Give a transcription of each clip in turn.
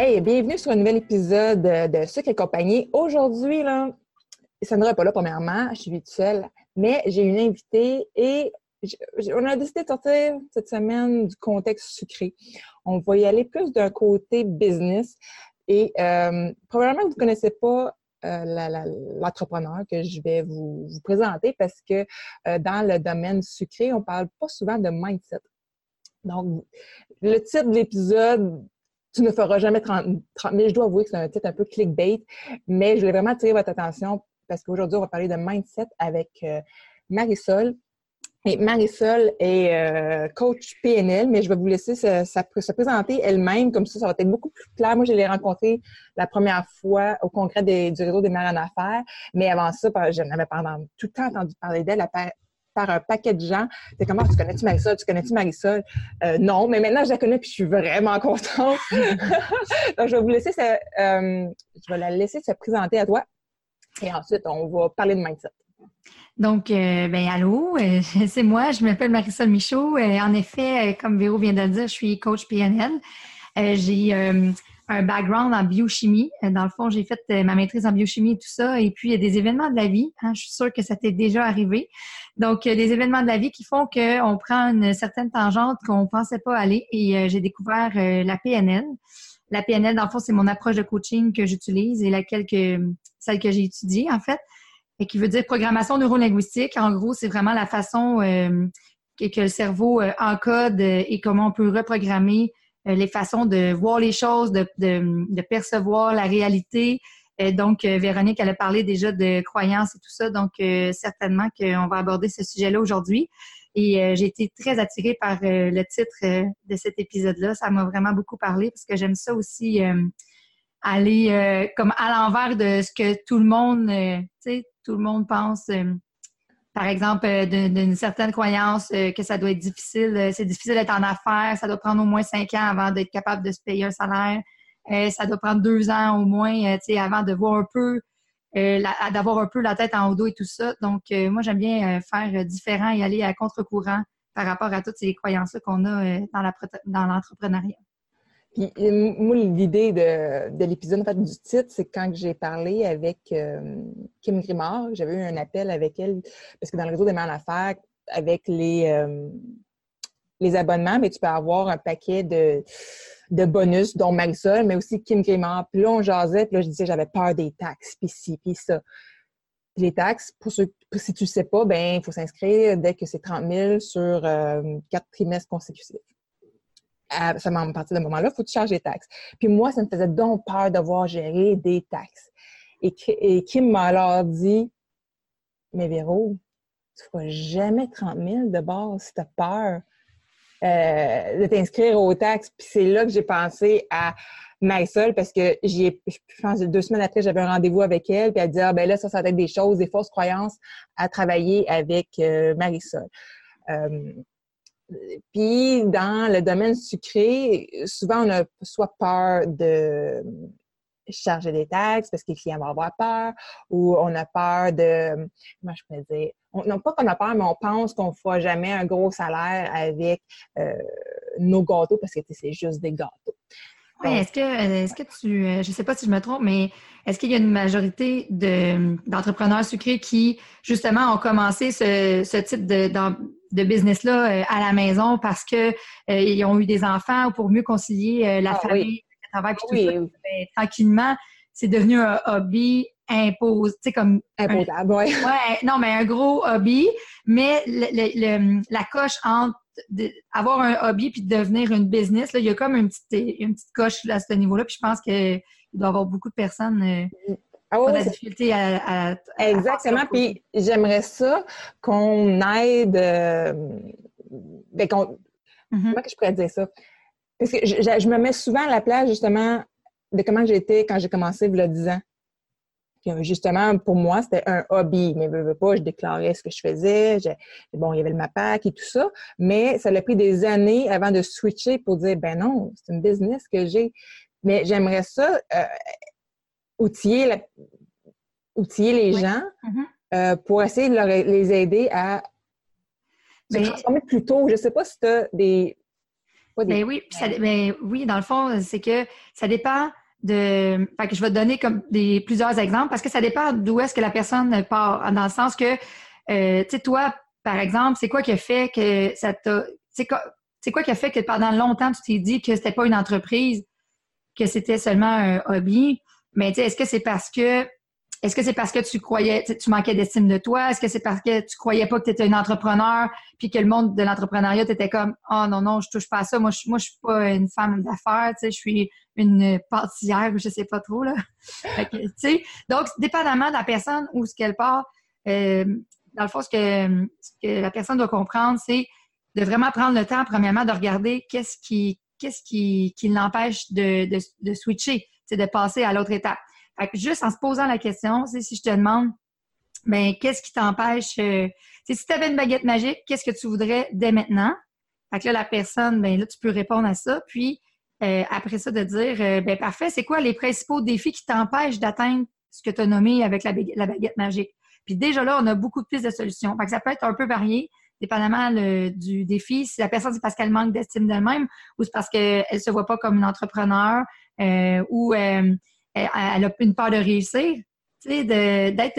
Hey, bienvenue sur un nouvel épisode de Sucre et compagnie. Aujourd'hui, là, Sandra n'est pas là premièrement, je suis toute seule, mais j'ai une invitée et on a décidé de sortir cette semaine du contexte sucré. On va y aller plus d'un côté business et euh, probablement vous ne connaissez pas euh, l'entrepreneur que je vais vous, présenter parce que euh, dans le domaine sucré, on ne parle pas souvent de mindset. Donc, le titre de l'épisode tu ne feras jamais 30, 000. Je dois avouer que c'est un titre un peu clickbait, mais je voulais vraiment attirer votre attention parce qu'aujourd'hui, on va parler de mindset avec euh, Marisol. Et Marisol est euh, coach PNL, mais je vais vous laisser se, présenter elle-même, comme ça, ça va être beaucoup plus clair. Moi, je l'ai rencontrée la première fois au congrès du réseau des mères en affaires, mais avant ça, j'en avais pendant tout le temps entendu parler d'elle un paquet de gens. C'est comment tu connais-tu Marisol? Tu connais-tu Marisol? Euh, non, mais maintenant je la connais puis je suis vraiment contente. Donc, je vais vous laisser euh, je vais la laisser se présenter à toi. Et ensuite, on va parler de mindset. Donc, euh, ben allô, c'est moi, je m'appelle Marisol Michaud. en effet, comme Véro vient de le dire, je suis coach PNL. j'ai un background en biochimie. Euh, dans le fond, j'ai fait euh, ma maîtrise en biochimie et tout ça. Et puis, il y a des événements de la vie. Hein, je suis sûre que ça t'est déjà arrivé. Donc, il y a des événements de la vie qui font qu'on prend une certaine tangente qu'on pensait pas aller. Et euh, j'ai découvert la PNL. La PNL, dans le fond, c'est mon approche de coaching que j'utilise et laquelle que, celle que j'ai étudiée, en fait, et qui veut dire programmation neurolinguistique. En gros, c'est vraiment la façon que, le cerveau encode et comment on peut reprogrammer euh, les façons de voir les choses, de, de, percevoir la réalité. Euh, donc, euh, Véronique, elle a parlé déjà de croyances et tout ça. Donc, certainement qu'on va aborder ce sujet-là aujourd'hui. Et j'ai été très attirée par le titre de cet épisode-là. Ça m'a vraiment beaucoup parlé parce que j'aime ça aussi aller comme à l'envers de ce que tout le monde, tu sais, tout le monde pense par exemple, euh, d'une certaine croyance euh, que ça doit être difficile, euh, c'est difficile d'être en affaires, ça doit prendre au moins cinq ans avant d'être capable de se payer un salaire, ça doit prendre deux ans au moins, tu sais, avant de voir un peu, d'avoir un peu la tête en haut dos et tout ça. Donc, moi, j'aime bien faire différent et aller à contre-courant par rapport à toutes ces croyances-là qu'on a dans l'entrepreneuriat. Puis, moi, l'idée de, l'épisode, en fait, du titre, c'est quand j'ai parlé avec euh, Kim Grimard, j'avais eu un appel avec elle, parce que dans le réseau des mains à l'affaires, avec les, euh, les abonnements, mais tu peux avoir un paquet de, bonus, dont Marisol, mais aussi Kim Grimard. Puis là, on jasait, puis là, je disais, j'avais peur des taxes, puis ci, puis ça. les taxes, pour ceux, si tu ne sais pas, ben il faut s'inscrire dès que c'est 30 000 sur euh, quatre trimestres consécutifs à, ça à partir de ce moment-là, il faut que tu charges des taxes. Puis moi, ça me faisait donc peur de voir gérer des taxes. Et, et Kim m'a alors dit, mais Véro, tu ne feras jamais 30 000 de base si tu as peur euh, de t'inscrire aux taxes. Puis c'est là que j'ai pensé à Marisol parce que j'ai, deux semaines après, j'avais un rendez-vous avec elle, puis elle dit ah ben là ça, ça va être des choses, des fausses croyances à travailler avec euh, Marisol. Euh, puis dans le domaine sucré, souvent on a soit peur de charger des taxes parce que les clients vont avoir peur ou on a peur de, comment je peux dire, non pas qu'on a peur, mais on pense qu'on ne fera jamais un gros salaire avec euh, nos gâteaux parce que c'est juste des gâteaux. Oui, est-ce que, est-ce que tu, euh, je ne sais pas si je me trompe, mais est-ce qu'il y a une majorité de, d'entrepreneurs sucrés qui, justement, ont commencé ce, ce type de, de business-là euh, à la maison parce qu'ils euh, ont eu des enfants ou pour mieux concilier la ah famille, le travail, puis tout ça. Ben, tranquillement, c'est devenu un hobby imposé, tu sais, comme... Imposable, oui. Ouais, non, mais un gros hobby, mais le, la coche entre avoir un hobby puis devenir une business, là, il y a comme une petite, une petite coche à ce niveau-là. Puis je pense qu'il doit y avoir beaucoup de personnes euh, ah qui ont la difficulté à, Exactement. puis j'aimerais ça qu'on aide. Euh, ben, mm-hmm. Comment que je pourrais dire ça? Parce que je, me mets souvent à la place, justement, de comment j'étais quand j'ai commencé il y a 10 ans. Puis justement, pour moi, c'était un hobby. Mais je veux pas, je déclarais ce que je faisais. bon, il y avait le MAPAC et tout ça. Mais ça a pris des années avant de switcher pour dire, ben non, c'est une business que j'ai. Mais j'aimerais ça, euh, outiller, outiller les gens mm-hmm. euh, pour essayer de les aider à se transformer plus tôt. Je sais pas si tu as des... Ben oui, ben oui, dans le fond, c'est que ça dépend de. Fait que je vais te donner comme des plusieurs exemples parce que ça dépend d'où est-ce que la personne part. Dans le sens que, euh, tu sais, toi, par exemple, c'est quoi qui a fait que ça t'a. C'est quoi, quoi qui a fait que pendant longtemps, tu t'es dit que c'était pas une entreprise, que c'était seulement un hobby? Mais tu sais, est-ce que c'est parce que est-ce que c'est parce que tu croyais, tu manquais d'estime de toi? Est-ce que c'est parce que tu croyais pas que tu étais un entrepreneur puis que le monde de l'entrepreneuriat, tu étais comme, oh non, non, je touche pas à ça. Moi, je, moi, je suis pas une femme d'affaires, tu sais, je suis une pâtissière ou je sais pas trop, là. tu sais, donc, dépendamment de la personne ou ce qu'elle part, euh, dans le fond, ce que, ce que la personne doit comprendre, c'est de vraiment prendre le temps, premièrement, de regarder qu'est-ce qui, qu'est-ce qui, qui l'empêche de, de, de switcher, de passer à l'autre étape. Juste en se posant la question, si je te demande, ben, qu'est-ce qui t'empêche, euh, si tu avais une baguette magique, qu'est-ce que tu voudrais dès maintenant? Fait que là, la personne, ben là, tu peux répondre à ça. Puis, euh, après ça, de dire, euh, ben parfait, c'est quoi les principaux défis qui t'empêchent d'atteindre ce que tu as nommé avec la, baguette magique? Puis déjà là, on a beaucoup de pistes de solutions. Fait que ça peut être un peu varié, dépendamment du défi. Si la personne, c'est parce qu'elle manque d'estime d'elle-même ou c'est parce qu'elle ne se voit pas comme une entrepreneur ou elle, a une peur de réussir, tu sais, d'être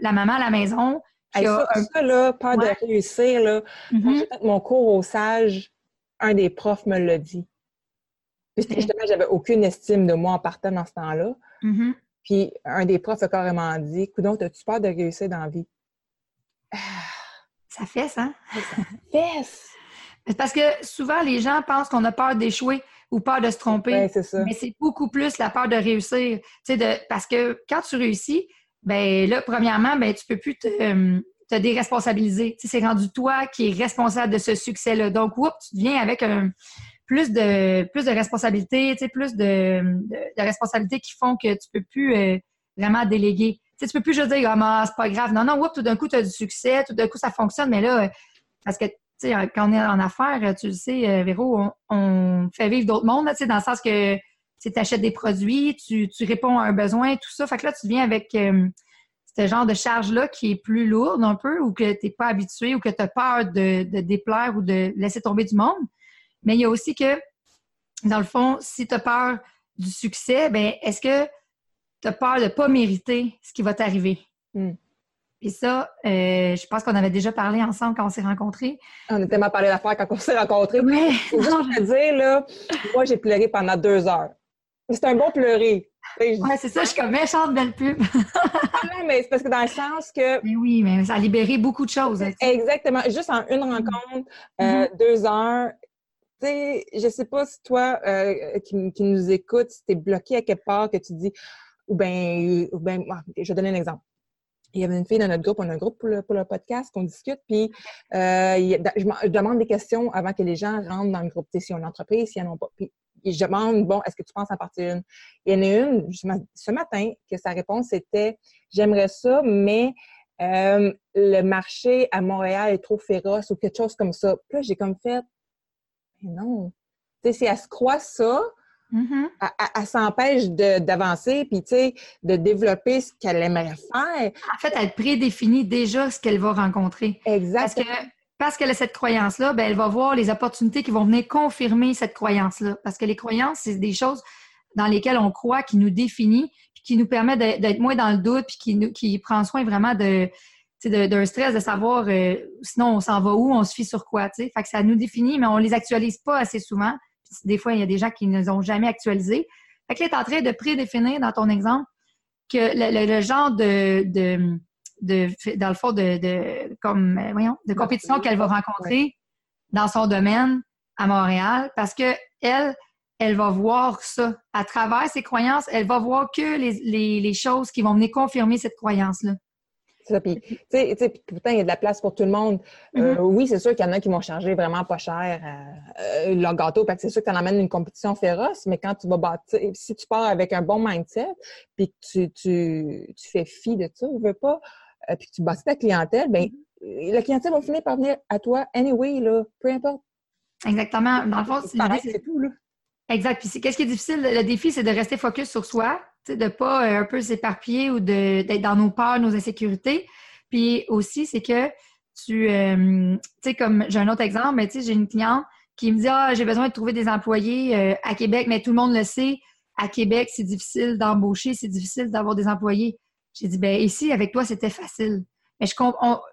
la, maman à la maison. ça, là, peur de réussir, là, fait mon cours au sage, un des profs me l'a dit. Puis justement, j'avais aucune estime de moi en partant dans ce temps-là. Mm-hmm. Puis un des profs a carrément dit Coudon, as-tu peur de réussir dans la vie? Ça fesse, hein? Ça fesse! Parce que souvent, les gens pensent qu'on a peur d'échouer ou peur de se tromper. Mais c'est beaucoup plus la peur de réussir. De, parce que quand tu réussis, ben là, premièrement, ben, tu peux plus te, euh, te déresponsabiliser. c'est rendu toi qui es responsable de ce succès-là. Donc, oups, tu deviens avec un, plus de plus de responsabilités, plus de, de, responsabilités qui font que tu peux plus euh, vraiment déléguer. Tu tu peux plus juste dire ah, c'est pas grave. Non, non, oups, tout d'un coup, tu as du succès, tout d'un coup, ça fonctionne, mais là, parce que quand on est en affaires, tu le sais, euh, Véro, on, fait vivre d'autres mondes, dans le sens que tu achètes des produits, tu, réponds à un besoin, tout ça. Fait que là, tu viens avec euh, ce genre de charge-là qui est plus lourde un peu ou que tu n'es pas habitué ou que tu as peur de, déplaire ou de laisser tomber du monde. Mais il y a aussi que, dans le fond, si tu as peur du succès, ben est-ce que tu as peur de ne pas mériter ce qui va t'arriver? Hmm. Et ça, euh, je pense qu'on avait déjà parlé ensemble quand on s'est rencontrés. On a tellement parlé d'affaires quand on s'est rencontrés. Oui. Juste te dire, là, moi, j'ai pleuré pendant deux heures. C'est un bon pleurer. Oui, c'est ça, je suis comme méchante belle pub. Ah non, mais c'est parce que dans le sens que. Mais oui, mais ça a libéré beaucoup de choses. Hein, Exactement. Juste en une rencontre, euh, mm-hmm. deux heures. Tu sais, je sais pas si toi, euh, qui, qui, nous écoutes, si tu es bloqué à quelque part, que tu dis, ou bien, ou ben, je vais donner un exemple il y avait une fille dans notre groupe, on a un groupe pour le, pour le podcast qu'on discute, puis euh, je, demande des questions avant que les gens rentrent dans le groupe, si on a une entreprise, s'ils n'en ont pas. Puis je demande, bon, est-ce que tu penses en partir une? Il y en a une, ce matin, que sa réponse était, j'aimerais ça, mais euh, le marché à Montréal est trop féroce ou quelque chose comme ça. Puis là, j'ai comme fait, mais non. Tu sais, si elle se croit ça, Mm-hmm. Elle, s'empêche d'avancer, puis tu sais, de développer ce qu'elle aimerait faire. En fait, elle prédéfinit déjà ce qu'elle va rencontrer. Exactement. Parce que parce qu'elle a cette croyance-là, ben, elle va voir les opportunités qui vont venir confirmer cette croyance-là. Parce que les croyances, c'est des choses dans lesquelles on croit, qui nous définit, puis qui nous permet d'être moins dans le doute, puis qui, nous, qui prend soin vraiment de d'un stress de savoir euh, sinon on s'en va où, on se fie sur quoi. Fait que ça nous définit, mais on les actualise pas assez souvent des fois, il y a des gens qui ne les ont jamais actualisés. Fait que là, tu es en train de prédéfinir dans ton exemple que le, genre de, de, dans le fond, de, comme, euh, voyons, de compétition qu'elle va rencontrer dans son domaine à Montréal, parce que elle, elle va voir ça. À travers ses croyances, elle va voir que les, les choses qui vont venir confirmer cette croyance-là. Ça, puis, tu sais, pourtant, il y a de la place pour tout le monde. Euh, mm-hmm. oui, c'est sûr qu'il y en a qui vont charger vraiment pas cher euh, leur gâteau, parce que c'est sûr que tu en amènes une compétition féroce, mais quand tu vas bâtir, si tu pars avec un bon mindset, puis que tu, tu, tu fais fi de ça, tu veux pas, euh, puis que tu bâtis ta clientèle, bien, mm-hmm. la clientèle va finir par venir à toi anyway, là, peu importe. Exactement. Dans le fond, c'est tout, là. Exact. Puis qu'est-ce qui est difficile? Le défi, c'est de rester focus sur soi, de ne pas euh, un peu s'éparpiller ou d'être dans nos peurs, nos insécurités. Puis aussi, c'est que tu, euh, tu sais, comme j'ai un autre exemple, mais tu sais, j'ai une cliente qui me dit Ah, j'ai besoin de trouver des employés euh, à Québec, mais tout le monde le sait. À Québec, c'est difficile d'embaucher, c'est difficile d'avoir des employés. J'ai dit, ben ici, avec toi, c'était facile. Mais je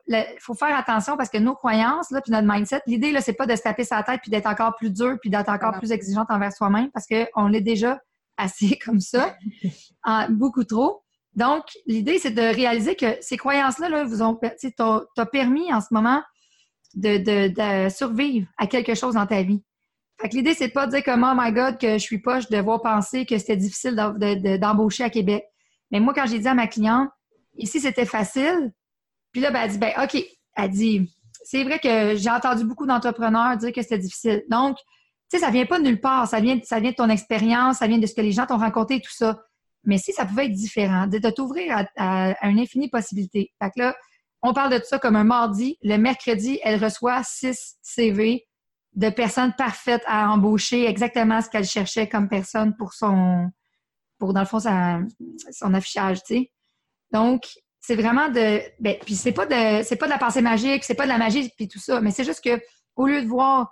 il faut faire attention parce que nos croyances, là, puis notre mindset, l'idée, là, c'est pas de se taper sa tête puis d'être encore plus dur puis d'être encore plus exigeante envers soi-même parce qu'on l'est déjà assez comme ça, beaucoup trop. Donc, l'idée, c'est de réaliser que ces croyances-là là, vous ont t'as permis en ce moment de, survivre à quelque chose dans ta vie. Fait que l'idée, c'est pas de dire comme Oh my God, que je suis pas, je devoir penser que c'était difficile d'embaucher à Québec. Mais moi, quand j'ai dit à ma cliente, ici, c'était facile, puis là, ben, elle dit, ben, OK. Elle dit, c'est vrai que j'ai entendu beaucoup d'entrepreneurs dire que c'était difficile. Donc, tu sais, ça vient pas de nulle part. Ça vient, ça vient de ton expérience, ça vient de ce que les gens t'ont raconté et tout ça. Mais si ça pouvait être différent, de t'ouvrir à, une infinie possibilité. Fait que là, on parle de ça comme un mardi. Le mercredi, elle reçoit six CV de personnes parfaites à embaucher, exactement ce qu'elle cherchait comme personne pour son, pour dans le fond, son affichage, tu sais. Donc, c'est vraiment de ben, puis c'est pas de c'est pas de la pensée magique, c'est pas de la magie puis tout ça, mais c'est juste que au lieu de voir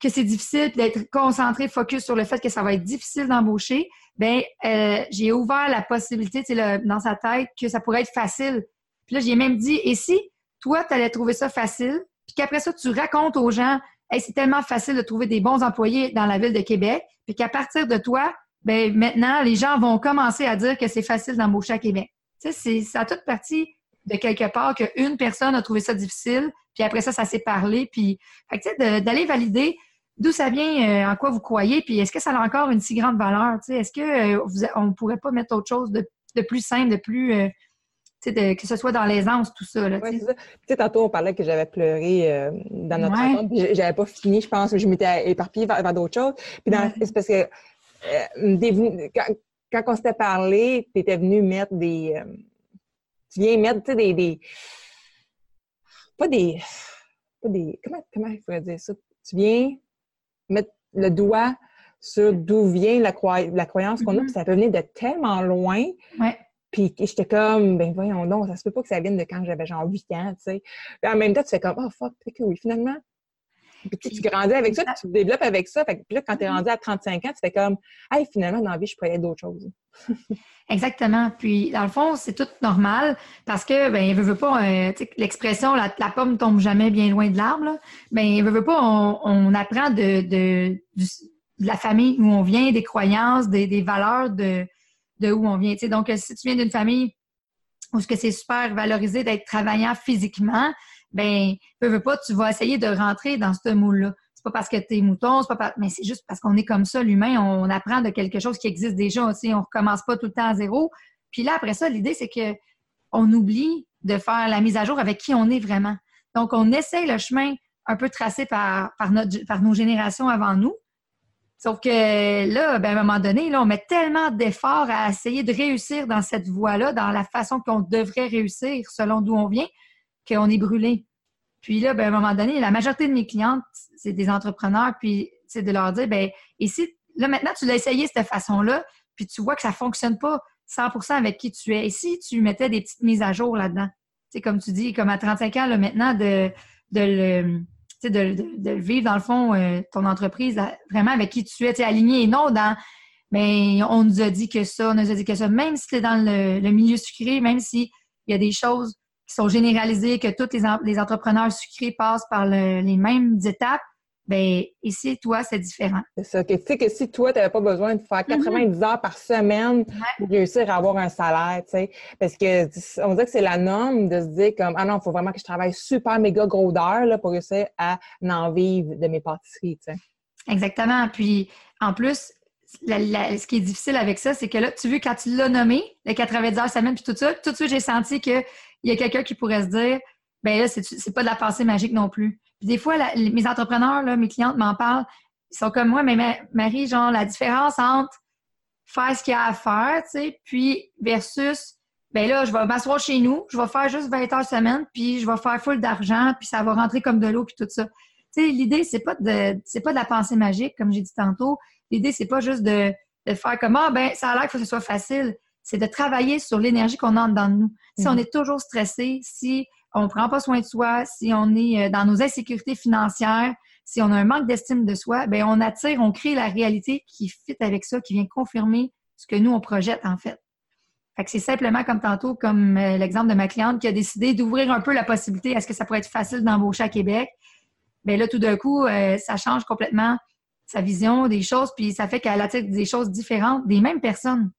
que c'est difficile d'être concentré, focus sur le fait que ça va être difficile d'embaucher, ben euh, j'ai ouvert la possibilité dans sa tête que ça pourrait être facile. Puis là, j'ai même dit et si toi tu allais trouver ça facile, puis qu'après ça tu racontes aux gens c'est tellement facile de trouver des bons employés dans la ville de Québec, puis qu'à partir de toi, ben maintenant les gens vont commencer à dire que c'est facile d'embaucher à Québec. Tu sais, ça a toute partie de quelque part qu'une personne a trouvé ça difficile, puis après ça, ça s'est parlé, puis tu sais, d'aller valider d'où ça vient, euh, en quoi vous croyez, puis est-ce que ça a encore une si grande valeur, tu sais, est-ce que euh, on pourrait pas mettre autre chose de, plus simple, de plus, euh, tu sais, que ce soit dans l'aisance, tout ça, là, Tu sais, tantôt, on parlait que j'avais pleuré dans notre ouais. rencontre, j'avais pas fini, je pense, que je m'étais éparpillée vers, d'autres choses, puis c'est parce que quand on s'était parlé, tu étais venu mettre des. Euh, tu viens mettre, tu sais, des, des, Pas des. Pas des. Comment, comment il faudrait dire ça? Tu viens mettre le doigt sur d'où vient la, la croyance qu'on a, mm-hmm. puis ça peut venir de tellement loin. Ouais. Puis j'étais comme, ben voyons donc, ça se peut pas que ça vienne de quand j'avais genre 8 ans, tu sais. en même temps, tu fais comme, oh fuck, que oui, finalement, puis tu, grandis avec ça, tu te développes avec ça. puis là, quand tu es rendu à 35 ans, tu fais comme, hey, finalement, dans la vie, je pourrais être d'autres choses. Exactement. Puis, dans le fond, c'est tout normal parce que, ben, veut, veut pas, euh, l'expression la, la, pomme tombe jamais bien loin de l'arbre, ben, veut, veut pas, on, apprend de, de, la famille où on vient, des croyances, des, valeurs de, de où on vient. Donc, si tu viens d'une famille où c'est super valorisé d'être travaillant physiquement, ben, peu, veux pas, tu vas essayer de rentrer dans ce moule-là. C'est pas parce que tu es mouton, c'est pas mais c'est juste parce qu'on est comme ça, l'humain, on apprend de quelque chose qui existe déjà aussi, on recommence pas tout le temps à zéro. Puis là, après ça, l'idée, c'est que on oublie de faire la mise à jour avec qui on est vraiment. Donc, on essaye le chemin un peu tracé par, par, notre, par nos générations avant nous. Sauf que là, ben, à un moment donné, là, on met tellement d'efforts à essayer de réussir dans cette voie-là, dans la façon qu'on devrait réussir selon d'où on vient, qu'on est brûlé. Puis là, ben, à un moment donné, la majorité de mes clientes, c'est des entrepreneurs, puis c'est de leur dire, ben, et si, là, maintenant, tu l'as essayé de cette façon-là, puis tu vois que ça ne fonctionne pas 100% avec qui tu es. Et si tu mettais des petites mises à jour là-dedans? Sais, comme tu dis, comme à 35 ans, là, maintenant, de, de le, vivre, dans le fond, euh, ton entreprise, vraiment avec qui tu es, aligné et non dans, ben, on nous a dit que ça, on nous a dit que ça. Même si tu es dans le, le milieu sucré, même s'il y a des choses qui sont généralisées, que tous les, entrepreneurs sucrés passent par les mêmes étapes, ben ici, toi, c'est différent. C'est ça. tu sais que si toi, tu n'avais pas besoin de faire 90 mm-hmm. heures par semaine pour réussir à avoir un salaire, tu sais, parce que on dirait que c'est la norme de se dire comme ah non, il faut vraiment que je travaille super méga gros d'heures pour réussir à en vivre de mes pâtisseries, tu sais. Exactement. Puis en plus, ce qui est difficile avec ça, c'est que là, tu veux, quand tu l'as nommé, les 90 heures semaine, puis tout ça, tout de suite, j'ai senti que il y a quelqu'un qui pourrait se dire, ben là, c'est pas de la pensée magique non plus. Puis des fois, mes entrepreneurs, mes clientes m'en parlent, ils sont comme moi, mais Marie, genre, la différence entre faire ce qu'il y a à faire, tu sais, puis versus, ben là, je vais m'asseoir chez nous, je vais faire juste 20 heures semaine, puis je vais faire full d'argent, puis ça va rentrer comme de l'eau, puis tout ça. Tu sais, l'idée, c'est pas de, c'est pas de la pensée magique, comme j'ai dit tantôt. L'idée, c'est pas juste de, de faire comme, ah, ben, ça a l'air qu'il faut que ce soit facile. C'est de travailler sur l'énergie qu'on a dans nous. Si on mhm. est toujours stressé, si on ne prend pas soin de soi, si on est euh, dans nos insécurités financières, si on a un manque d'estime de soi, ben on attire, on crée la réalité qui fit avec ça, qui vient confirmer ce que nous, on projette en fait. Fait que c'est simplement comme tantôt, comme euh, l'exemple de ma cliente qui a décidé d'ouvrir un peu la possibilité, est-ce que ça pourrait être facile d'embaucher à Québec? Bien là, tout d'un coup, euh, ça change complètement sa vision des choses, puis ça fait qu'elle attire des choses différentes des mêmes personnes.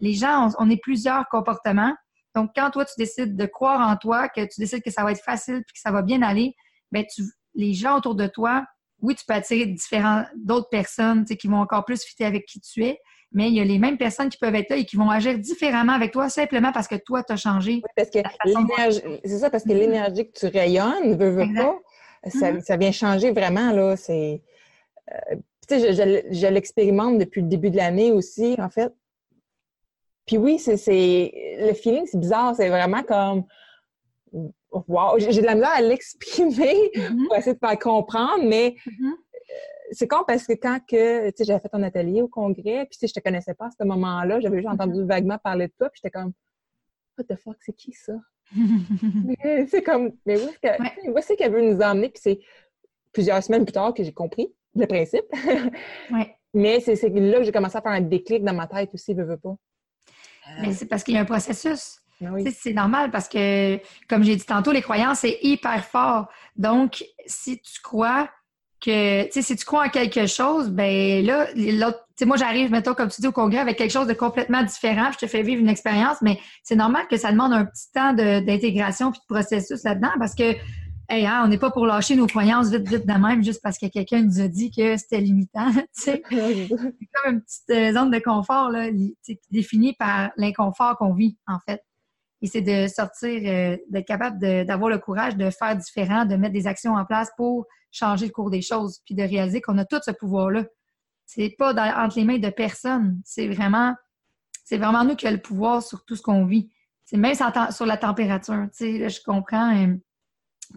Les gens, on, est plusieurs comportements. Donc, quand toi, tu décides de croire en toi, que tu décides que ça va être facile puis que ça va bien aller, bien, tu, les gens autour de toi, oui, tu peux attirer différents, d'autres personnes qui vont encore plus fitter avec qui tu es, mais il y a les mêmes personnes qui peuvent être là et qui vont agir différemment avec toi simplement parce que toi, tu as changé. Oui, parce que c'est ça, parce que mm-hmm. l'énergie que tu rayonnes, veux, veux pas, mm-hmm. ça, vient changer vraiment, là. C'est. Euh, je, l'expérimente depuis le début de l'année aussi, en fait. Puis oui, c'est le feeling, c'est bizarre. C'est vraiment comme wow, j'ai de la misère à l'exprimer mm-hmm. pour essayer de faire comprendre, mais mm-hmm. euh, c'est con parce que quand que, tu sais, j'avais fait un atelier au congrès, puis tu sais, je te connaissais pas à ce moment-là, j'avais juste entendu mm-hmm. vaguement parler de toi, puis j'étais comme, what the fuck, c'est qui ça? c'est comme, mais où est-ce qu'elle qu veut nous emmener? Puis c'est plusieurs semaines plus tard que j'ai compris le principe. ouais. Mais c'est là que j'ai commencé à faire un déclic dans ma tête aussi, veux, veux pas. Mais c'est parce qu'il y a un processus. Ben c'est normal parce que, comme j'ai dit tantôt, les croyances, c'est hyper fort. Donc, si tu crois que, tu sais, si tu crois en quelque chose, ben là, l'autre, tu moi, j'arrive, mettons, comme tu dis, au congrès avec quelque chose de complètement différent, je te fais vivre une expérience, mais c'est normal que ça demande un petit temps d'intégration puis de processus là-dedans parce que, hey, hein, on n'est pas pour lâcher nos croyances vite, vite de même juste parce que quelqu'un nous a dit que c'était limitant, c'est comme une petite euh, zone de confort, là, définie par l'inconfort qu'on vit, en fait. Et c'est de sortir, euh, d'être capable d'avoir le courage de faire différent, de mettre des actions en place pour changer le cours des choses, puis de réaliser qu'on a tout ce pouvoir-là. C'est pas entre les mains de personne. C'est vraiment, c'est vraiment nous qui avons le pouvoir sur tout ce qu'on vit. C'est même sur, la température. Je comprends euh,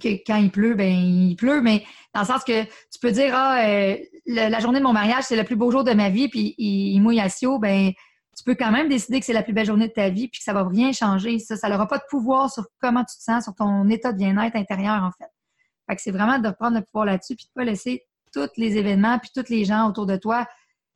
que quand il pleut, ben il pleut, mais dans le sens que tu peux dire ah euh, la journée de mon mariage c'est le plus beau jour de ma vie, puis il, mouille à ben tu peux quand même décider que c'est la plus belle journée de ta vie puis que ça va rien changer. Ça, ça n'aura pas de pouvoir sur comment tu te sens, sur ton état de bien-être intérieur, en fait. Fait que c'est vraiment de prendre le pouvoir là-dessus puis de pas laisser tous les événements puis tous les gens autour de toi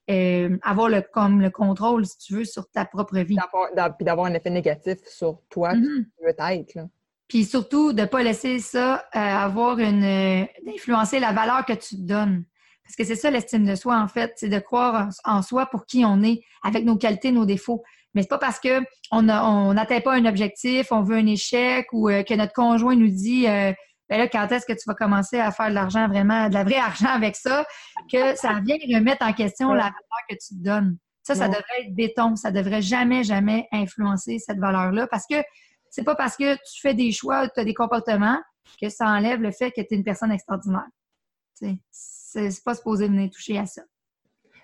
euh, avoir le, comme le contrôle, si tu veux, sur ta propre vie. Puis d'avoir un effet négatif sur toi, mm tu veux être. Puis surtout, de ne pas laisser ça euh, avoir une... Euh, d'influencer la valeur que tu te donnes. Parce que c'est ça l'estime de soi, en fait, c'est de croire en soi pour qui on est, avec nos qualités, nos défauts. Mais c'est pas parce que on n'atteint pas un objectif, on veut un échec ou euh, que notre conjoint nous dit euh, ben là, quand est-ce que tu vas commencer à faire de l'argent vraiment, de la vraie argent avec ça, que ça vient remettre en question la valeur que tu te donnes. Ça, ça devrait être béton. Ça devrait jamais, jamais influencer cette valeur-là parce que c'est pas parce que tu fais des choix, tu as des comportements que ça enlève le fait que tu es une personne extraordinaire c'est pas supposé venir toucher à ça.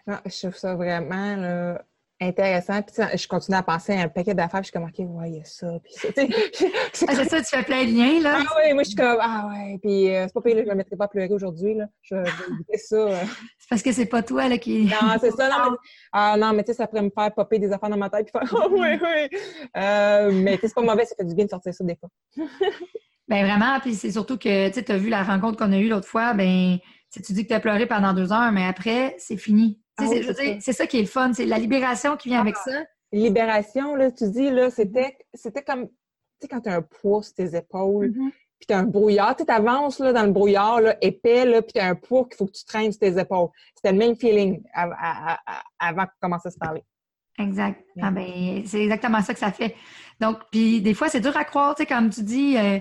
Non, je trouve ça vraiment intéressant. Puis je continue à penser à un paquet d'affaires, puis je suis comme, OK, ouais, il y a ça. Puis ah, c'est ça, tu fais plein de liens, là. Ah oui, moi, je suis comme, ah ouais. Puis euh, c'est pas pire, je ne me mettrai pas à pleurer aujourd'hui, là. Je vais éviter ça. Euh. C'est parce que c'est pas toi, là, qui. Non, c'est ça. Non, mais, ah, non, mais tu sais, ça pourrait me faire popper des affaires dans ma tête, puis faire, oh oui, oui. Euh, mais tu sais, c'est pas mauvais, ça fait du bien de sortir ça des fois. ben vraiment, puis c'est surtout que, tu sais, tu as vu la rencontre qu'on a eue l'autre fois, ben tu dis que tu as pleuré pendant deux heures, mais après, c'est fini. Ah c'est ça qui est le fun, c'est la libération qui vient avec ah. ça. Libération, là, tu dis, là, c'était, c'était comme, tu sais, quand tu as un poids sur tes épaules, mm-hmm. puis tu as un brouillard, tu avances là, dans le brouillard là, épais, là, puis tu as un poids qu'il faut que tu traînes sur tes épaules. C'était le même feeling avant qu'on commence à se parler. Exact. Ah, ben, c'est exactement ça que ça fait. Donc, puis des fois, c'est dur à croire, tu sais, comme tu dis, euh,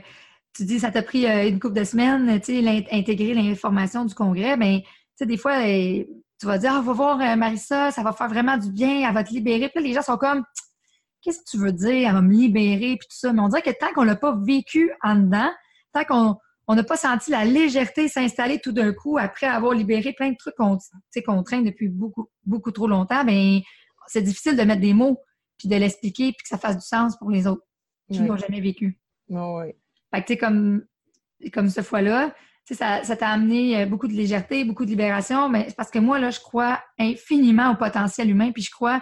tu dis ça t'a pris euh, une couple de semaines, tu sais, intégrer l'information du congrès, mais tu sais, des fois, euh, tu vas dire, ah, va voir euh, Marissa, ça va faire vraiment du bien, elle va te libérer. Puis là, les gens sont comme, qu'est-ce que tu veux dire? Elle va me libérer, puis tout ça. Mais on dirait que tant qu'on l'a pas vécu en dedans, tant qu'on on n'a pas senti la légèreté s'installer tout d'un coup après avoir libéré plein de trucs qu'on qu'on traîne depuis beaucoup, beaucoup trop longtemps, ben c'est difficile de mettre des mots, puis de l'expliquer, puis que ça fasse du sens pour les autres qui n'ont jamais vécu. oui. Fait que, tu sais, comme, comme cette fois-là, ça, t'a amené euh, beaucoup de légèreté, beaucoup de libération, mais c'est parce que moi, là, je crois infiniment au potentiel humain, puis je crois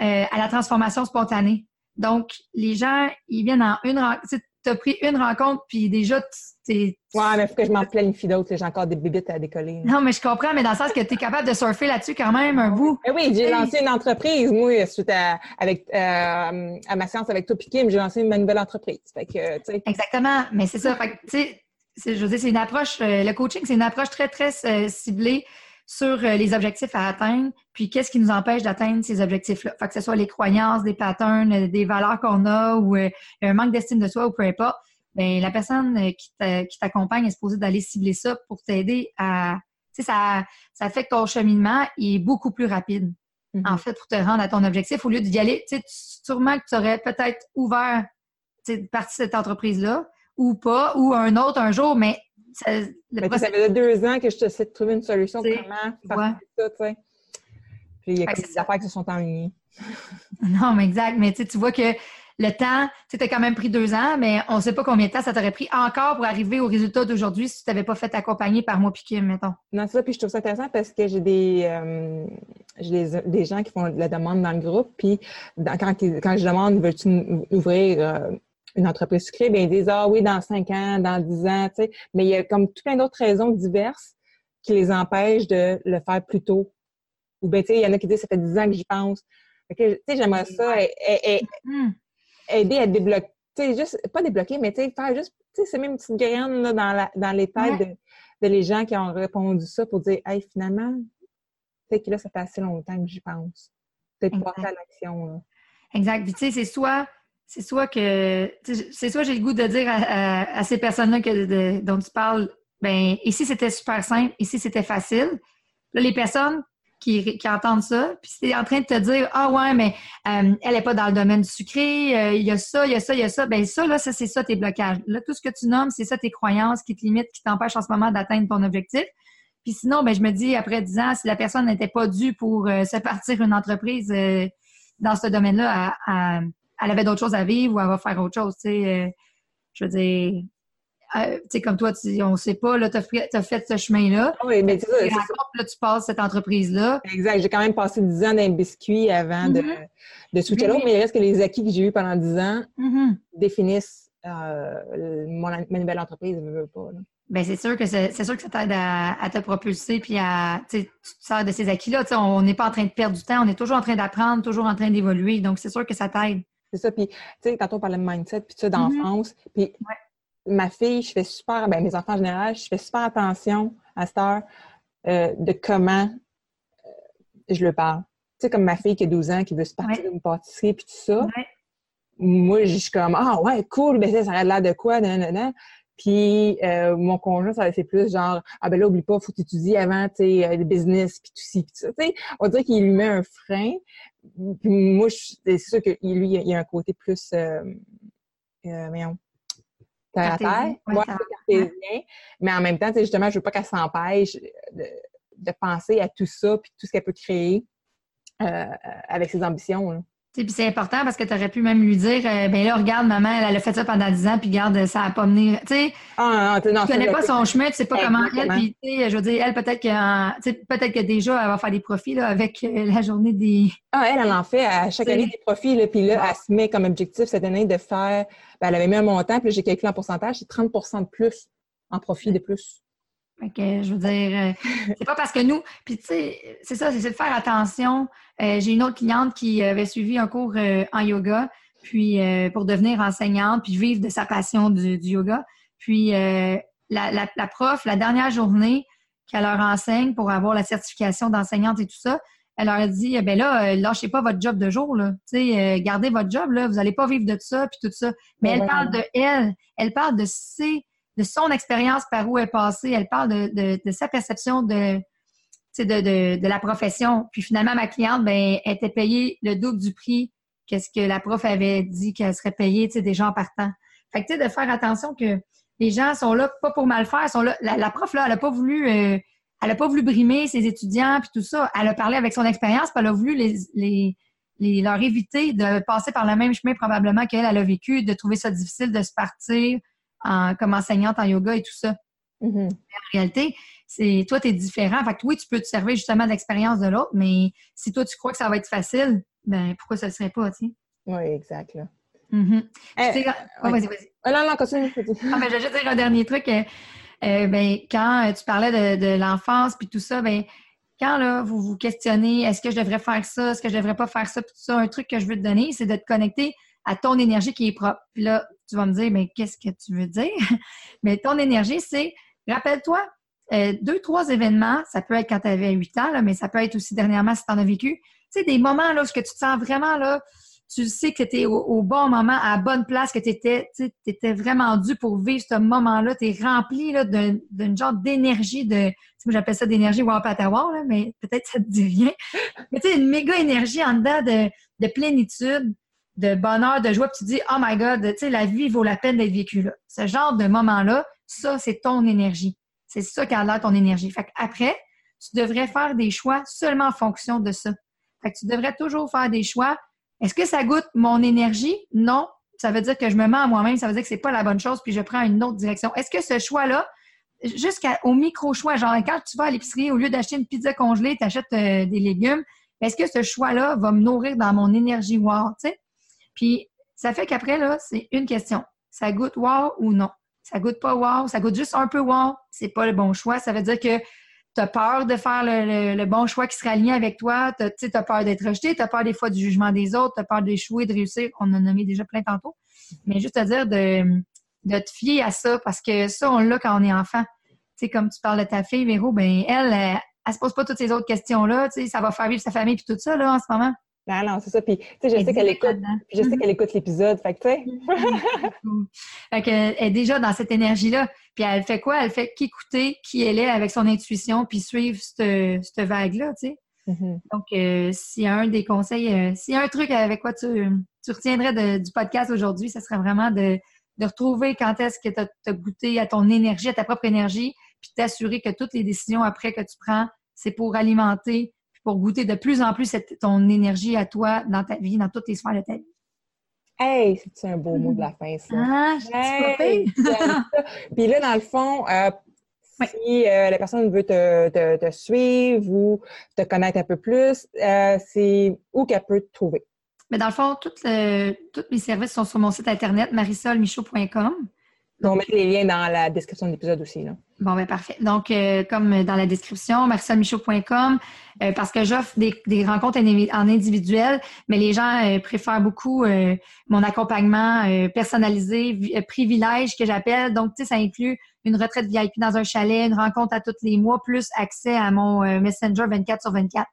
euh, à la transformation spontanée. Donc, les gens, ils viennent en une rencontre. Tu as pris une rencontre, puis déjà, t'es. Ouais, mais il faut que je m'en planifie d'autres. J'ai encore des bébites à décoller. Non, mais je comprends, mais dans le sens que tu es capable de surfer là-dessus quand même un bout. Oui, j'ai lancé une entreprise, moi, suite à, avec, euh, à ma séance avec toi, Kim, j'ai lancé une nouvelle entreprise. Fait que, Exactement, mais c'est ça. Fait que, tu sais, je veux c'est une approche, euh, le coaching, c'est une approche très, très euh, ciblée sur euh, les objectifs à atteindre, puis qu'est-ce qui nous empêche d'atteindre ces objectifs-là. Fait que ce soit les croyances, des patterns, des valeurs qu'on a ou un manque d'estime de soi ou peu importe, bien, la personne qui t'accompagne est supposée d'aller cibler ça pour t'aider à... Tu sais, ça, ça fait que ton cheminement est beaucoup plus rapide, mm-hmm. en fait, pour te rendre à ton objectif. Au lieu d'y aller, tu sais, sûrement que tu aurais peut-être ouvert partie de cette entreprise-là ou pas, ou un autre un jour, mais ça, ça faisait deux ans que je te de trouver une solution comment faire ça, tu sais. Puis il y a des affaires qui se sont enlignées. non, mais exact. Mais tu vois que le temps, tu as quand même pris deux ans, mais on ne sait pas combien de temps ça t'aurait pris encore pour arriver au résultat d'aujourd'hui si tu n'avais pas fait accompagner par moi piqué, mettons. Non, c'est ça. Puis je trouve ça intéressant parce que j'ai des, euh, des, gens qui font la demande dans le groupe. Puis quand, quand je demande, veux-tu ouvrir euh, une entreprise sucrée, bien, ils disent Ah oui, dans cinq ans, dans dix ans, tu sais. Mais il y a comme tout plein d'autres raisons diverses qui les empêchent de le faire plus tôt. Ou bien, tu sais, il y en a qui disent Ça fait dix ans que j'y pense. tu sais, j'aimerais ça mm-hmm. aider à débloquer, tu sais, juste, pas débloquer, mais tu sais, faire juste, tu sais, c'est même une petite graine là, dans, la, dans les têtes de, de, les gens qui ont répondu ça pour dire Hey, finalement, tu sais, que là, ça fait assez longtemps que j'y pense. Peut-être passer à l'action. Exact. Puis, tu sais, c'est soit c'est soit que c'est soit j'ai le goût de dire à, ces personnes-là dont tu parles, ben ici c'était super simple, ici c'était facile. Là, les personnes qui, qui entendent ça, puis c'est en train de te dire Ah ouais, mais euh, elle n'est pas dans le domaine du sucré, euh, il y a ça, il y a ça, il y a ça. Ben ça, là, ça, c'est ça tes blocages. Là, tout ce que tu nommes, c'est ça tes croyances qui te limitent, qui t'empêchent en ce moment d'atteindre ton objectif. Puis sinon, ben je me dis, après 10 ans, si la personne n'était pas due pour euh, se partir une entreprise dans ce domaine-là à elle avait d'autres choses à vivre ou elle va faire autre chose, tu sais. Euh, je veux dire, euh, tu sais, comme toi, tu, on ne sait pas, là, tu as, fait ce chemin-là. Ah oui, mais tu sais, là, tu passes cette entreprise-là. Exact. J'ai quand même passé 10 ans d'un biscuit avant de, mm-hmm. de switcher mais il reste que les acquis que j'ai eus pendant 10 ans mm-hmm. définissent euh, mon, ma nouvelle entreprise, je veux pas. Là. Bien, c'est sûr que c'est sûr que ça t'aide à, te propulser puis à tu te sers de ces acquis-là. On n'est pas en train de perdre du temps, on est toujours en train d'apprendre, toujours en train d'évoluer. Donc, c'est sûr que ça t'aide. C'est ça. Puis, tu sais, quand on parlait de mindset, puis ça, d'enfance, mm-hmm. puis ma fille, je fais super, ben, mes enfants en général, je fais super attention à cette heure euh, de comment euh, je le parle. Tu sais, comme ma fille qui a 12 ans, qui veut se partir d'une pâtisserie, puis tout ça. Moi, je suis comme, ah ouais, cool, mais ça, ça a l'air de quoi, nan, Puis euh, mon conjoint, ça c'est plus genre ah ben là oublie pas, faut étudier avant, tu sais, le business puis tout ci puis ça. Tu sais, on dirait qu'il lui met un frein moi, c'est sûr que lui, il y a un côté plus, euh, euh, voyons, terre à terre. Moi, cartésien. Mais en même temps, justement, je veux pas qu'elle s'empêche de, de, penser à tout ça puis tout ce qu'elle peut créer euh, avec ses ambitions. Là. Puis c'est important parce que tu aurais pu même lui dire euh, ben là, regarde, maman, elle, a fait ça pendant 10 ans, puis regarde, ça n'a pas mené. Tu sais, ah, tu connais pas son chemin, tu sais pas comment elle, puis tu sais, je veux dire, elle, peut-être que, peut-être que déjà, elle va faire des profits là, avec euh, la journée des. Ah, elle, elle en fait à chaque année des profits, là, puis là, elle se met comme objectif cette année de faire. Ben, elle avait mis un montant, puis j'ai calculé en pourcentage, c'est 30 de plus en profit de plus. Okay, je veux dire, euh, c'est pas parce que nous, puis tu sais, c'est ça, c'est de faire attention. Euh, j'ai une autre cliente qui avait suivi un cours euh, en yoga, puis pour devenir enseignante, puis vivre de sa passion du, yoga. Puis la, la, prof, la dernière journée qu'elle leur enseigne pour avoir la certification d'enseignante et tout ça, elle leur a dit, eh ben là, lâchez pas votre job de jour, là. Tu sais, gardez votre job, là. Vous n'allez pas vivre de ça, puis tout ça. Mais elle parle de elle. Elle parle de ses de son expérience par où elle est passée. Elle parle de, de, sa perception de, de, de, la profession. Puis finalement, ma cliente, ben, était payée le double du prix qu'est-ce que la prof avait dit qu'elle serait payée, tu sais, des gens partant. Fait que, de faire attention que les gens sont là pas pour mal faire, sont là. La, prof, là, elle a pas voulu, euh, elle a pas voulu brimer ses étudiants puis tout ça. Elle a parlé avec son expérience, puis elle a voulu les, les, les, leur éviter de passer par le même chemin probablement qu'elle, elle a vécu, de trouver ça difficile de se partir en, comme enseignante en yoga et tout ça. Mm-hmm. En réalité, c'est toi, tu es différent. Fait que oui, tu peux te servir justement de l'expérience de l'autre, mais si toi, tu crois que ça va être facile, ben pourquoi ça ne serait pas, tu sais? Oui, exact. Là. Eh, oh, vas-y, vas-y. Ah, non, non, continue. ah, ben, je vais juste dire un dernier truc. Euh, euh, ben, quand tu parlais de, de l'enfance puis tout ça, ben, quand là, vous vous questionnez est-ce que je devrais faire ça, est-ce que je devrais pas faire ça, tout ça, un truc que je veux te donner, c'est de te connecter à ton énergie qui est propre. Puis là, tu vas me dire, mais qu'est-ce que tu veux dire? mais ton énergie, c'est, rappelle-toi, euh, deux, trois événements, ça peut être quand tu avais huit ans, là, mais ça peut être aussi dernièrement si tu en as vécu. Tu sais, des moments là, où tu te sens vraiment là, tu sais que tu es au, bon moment, à la bonne place, que tu étais, étais vraiment dû pour vivre ce moment-là. Tu es rempli d'une genre d'énergie, de, moi j'appelle ça d'énergie Wapatawa, là, mais peut-être ça te dit rien. Mais tu sais, une méga énergie en dedans de, de plénitude, de bonheur, de joie, puis tu dis, oh my God, tu sais, la vie vaut la peine d'être vécue là. Ce genre de moment-là, ça, c'est ton énergie. C'est ça qui a l'air ton énergie. Fait après, tu devrais faire des choix seulement en fonction de ça. Fait que tu devrais toujours faire des choix. Est-ce que ça goûte mon énergie? Non. Ça veut dire que je me mens à moi-même, ça veut dire que c'est pas la bonne chose, puis je prends une autre direction. Est-ce que ce choix-là, jusqu'au micro-choix, genre quand tu vas à l'épicerie, au lieu d'acheter une pizza congelée, tu achètes euh, des légumes, est-ce que ce choix-là va me nourrir dans mon énergie? Wow, tu sais? Puis ça fait qu'après, là, c'est une question. Ça goûte wow ou non? Ça goûte pas wow, ça goûte juste un peu wow, c'est pas le bon choix. Ça veut dire que tu as peur de faire le, bon choix qui sera aligné avec toi, tu as, peur d'être rejeté, tu as peur des fois du jugement des autres, tu as peur d'échouer, de réussir. On en a nommé déjà plein tantôt. Mais juste à dire de, de te fier à ça, parce que ça, on l'a quand on est enfant. Sais, comme tu parles de ta fille, Véro, ben elle, elle, se pose pas toutes ces autres questions-là. Ça va faire vivre sa famille puis tout ça, là, en ce moment. Non, non, c'est ça. Puis, tu sais, je sais qu'elle écoute, puis je sais qu'elle écoute l'épisode. Fait que, tu sais. fait qu'elle est déjà dans cette énergie-là. Puis, elle fait quoi? Elle fait qu'écouter qui elle est avec son intuition, puis suivre cette, cette vague-là, tu sais. Mm-hmm. Donc, euh, s'il y a un des conseils, euh, s'il y a un truc avec quoi tu, tu retiendrais du podcast aujourd'hui, ce serait vraiment de, de retrouver quand est-ce que tu as, goûté à ton énergie, à ta propre énergie, puis t'assurer que toutes les décisions après que tu prends, c'est pour alimenter pour goûter de plus en plus ton énergie à toi dans ta vie, dans toutes les sphères de ta vie. Hey, c'est un beau mot de la fin, ça? Ah, je Puis là, dans le fond, euh, si euh, la personne veut te, suivre ou te connaître un peu plus, euh, c'est où qu'elle peut te trouver? Mais dans le fond, tous mes services sont sur mon site internet marisolmichaud.com. On va mettre les liens dans la description de l'épisode aussi. Là. Bon, ben parfait. Donc, euh, comme dans la description, marisolmichaud.com, euh, parce que j'offre des, rencontres en, individuel, mais les gens euh, préfèrent beaucoup mon accompagnement personnalisé, privilège que j'appelle. Donc, tu sais, ça inclut une retraite VIP dans un chalet, une rencontre à tous les mois, plus accès à mon Messenger 24 sur 24.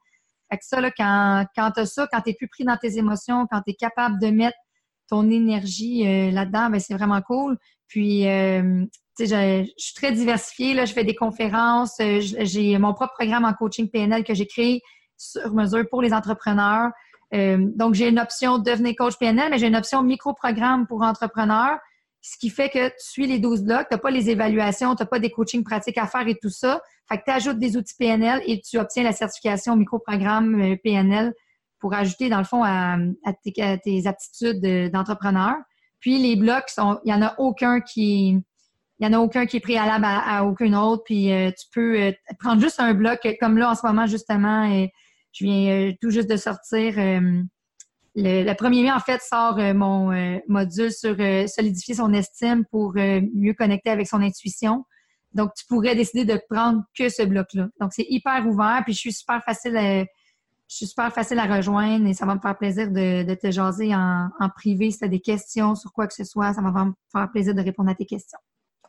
Fait que ça, là, quand, quand tu as ça, quand tu es plus pris dans tes émotions, quand tu es capable de mettre ton énergie là-dedans, ben c'est vraiment cool. Puis, euh, tu sais, je, suis très diversifiée. Là, je fais des conférences. Euh, j'ai mon propre programme en coaching PNL que j'ai créé sur mesure pour les entrepreneurs. Euh, donc, j'ai une option devenir coach PNL, mais j'ai une option micro-programme pour entrepreneurs, ce qui fait que tu suis les 12 blocs, tu n'as pas les évaluations, tu n'as pas des coachings pratiques à faire et tout ça. Fait que tu ajoutes des outils PNL et tu obtiens la certification micro-programme PNL pour ajouter, dans le fond, à tes aptitudes d'entrepreneur. Puis les blocs, il n'y en a aucun qui il en a aucun qui est préalable à, à aucun autre. Puis euh, tu peux euh, prendre juste un bloc, comme là en ce moment justement, et je viens euh, tout juste de sortir. Le, premier mai, en fait, sort mon module sur solidifier son estime pour mieux connecter avec son intuition. Donc, tu pourrais décider de prendre que ce bloc-là. Donc, c'est hyper ouvert, puis je suis super facile à, je suis super facile à rejoindre et ça va me faire plaisir de, te jaser en, privé si tu as des questions sur quoi que ce soit. Ça va me faire plaisir de répondre à tes questions.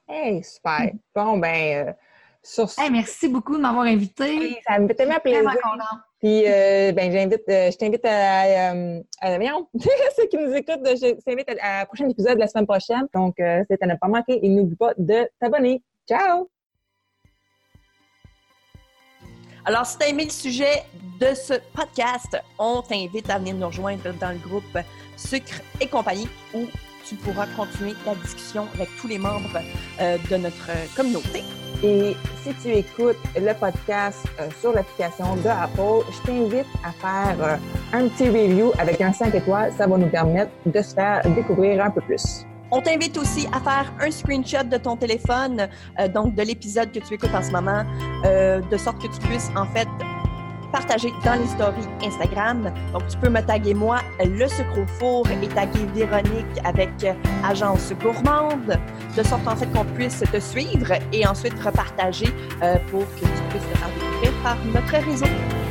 Hey, super. Bon, ben, euh, sur hey, merci beaucoup de m'avoir invité. ça me fait tellement plaisir. Puis, euh, ben, j'invite, euh, je t'invite à, à, à ceux qui nous écoutent, je t'invite à, à, prochain épisode de la semaine prochaine. Donc, c'est à ne pas manquer et n'oublie pas de t'abonner. Ciao! Alors, si tu as aimé le sujet de ce podcast, on t'invite à venir nous rejoindre dans le groupe Sucre et compagnie où tu pourras continuer la discussion avec tous les membres euh, de notre communauté. Et si tu écoutes le podcast euh, sur l'application de Apple, je t'invite à faire euh, un petit review avec un 5 étoiles. Ça va nous permettre de se faire découvrir un peu plus. On t'invite aussi à faire un screenshot de ton téléphone, donc de l'épisode que tu écoutes en ce moment, de sorte que tu puisses en fait partager dans les stories Instagram. Donc, tu peux me taguer moi, le sucre au four, et taguer Véronique avec Agence Gourmande, de sorte en fait qu'on puisse te suivre et ensuite repartager euh, pour que tu puisses te faire découvrir par notre réseau.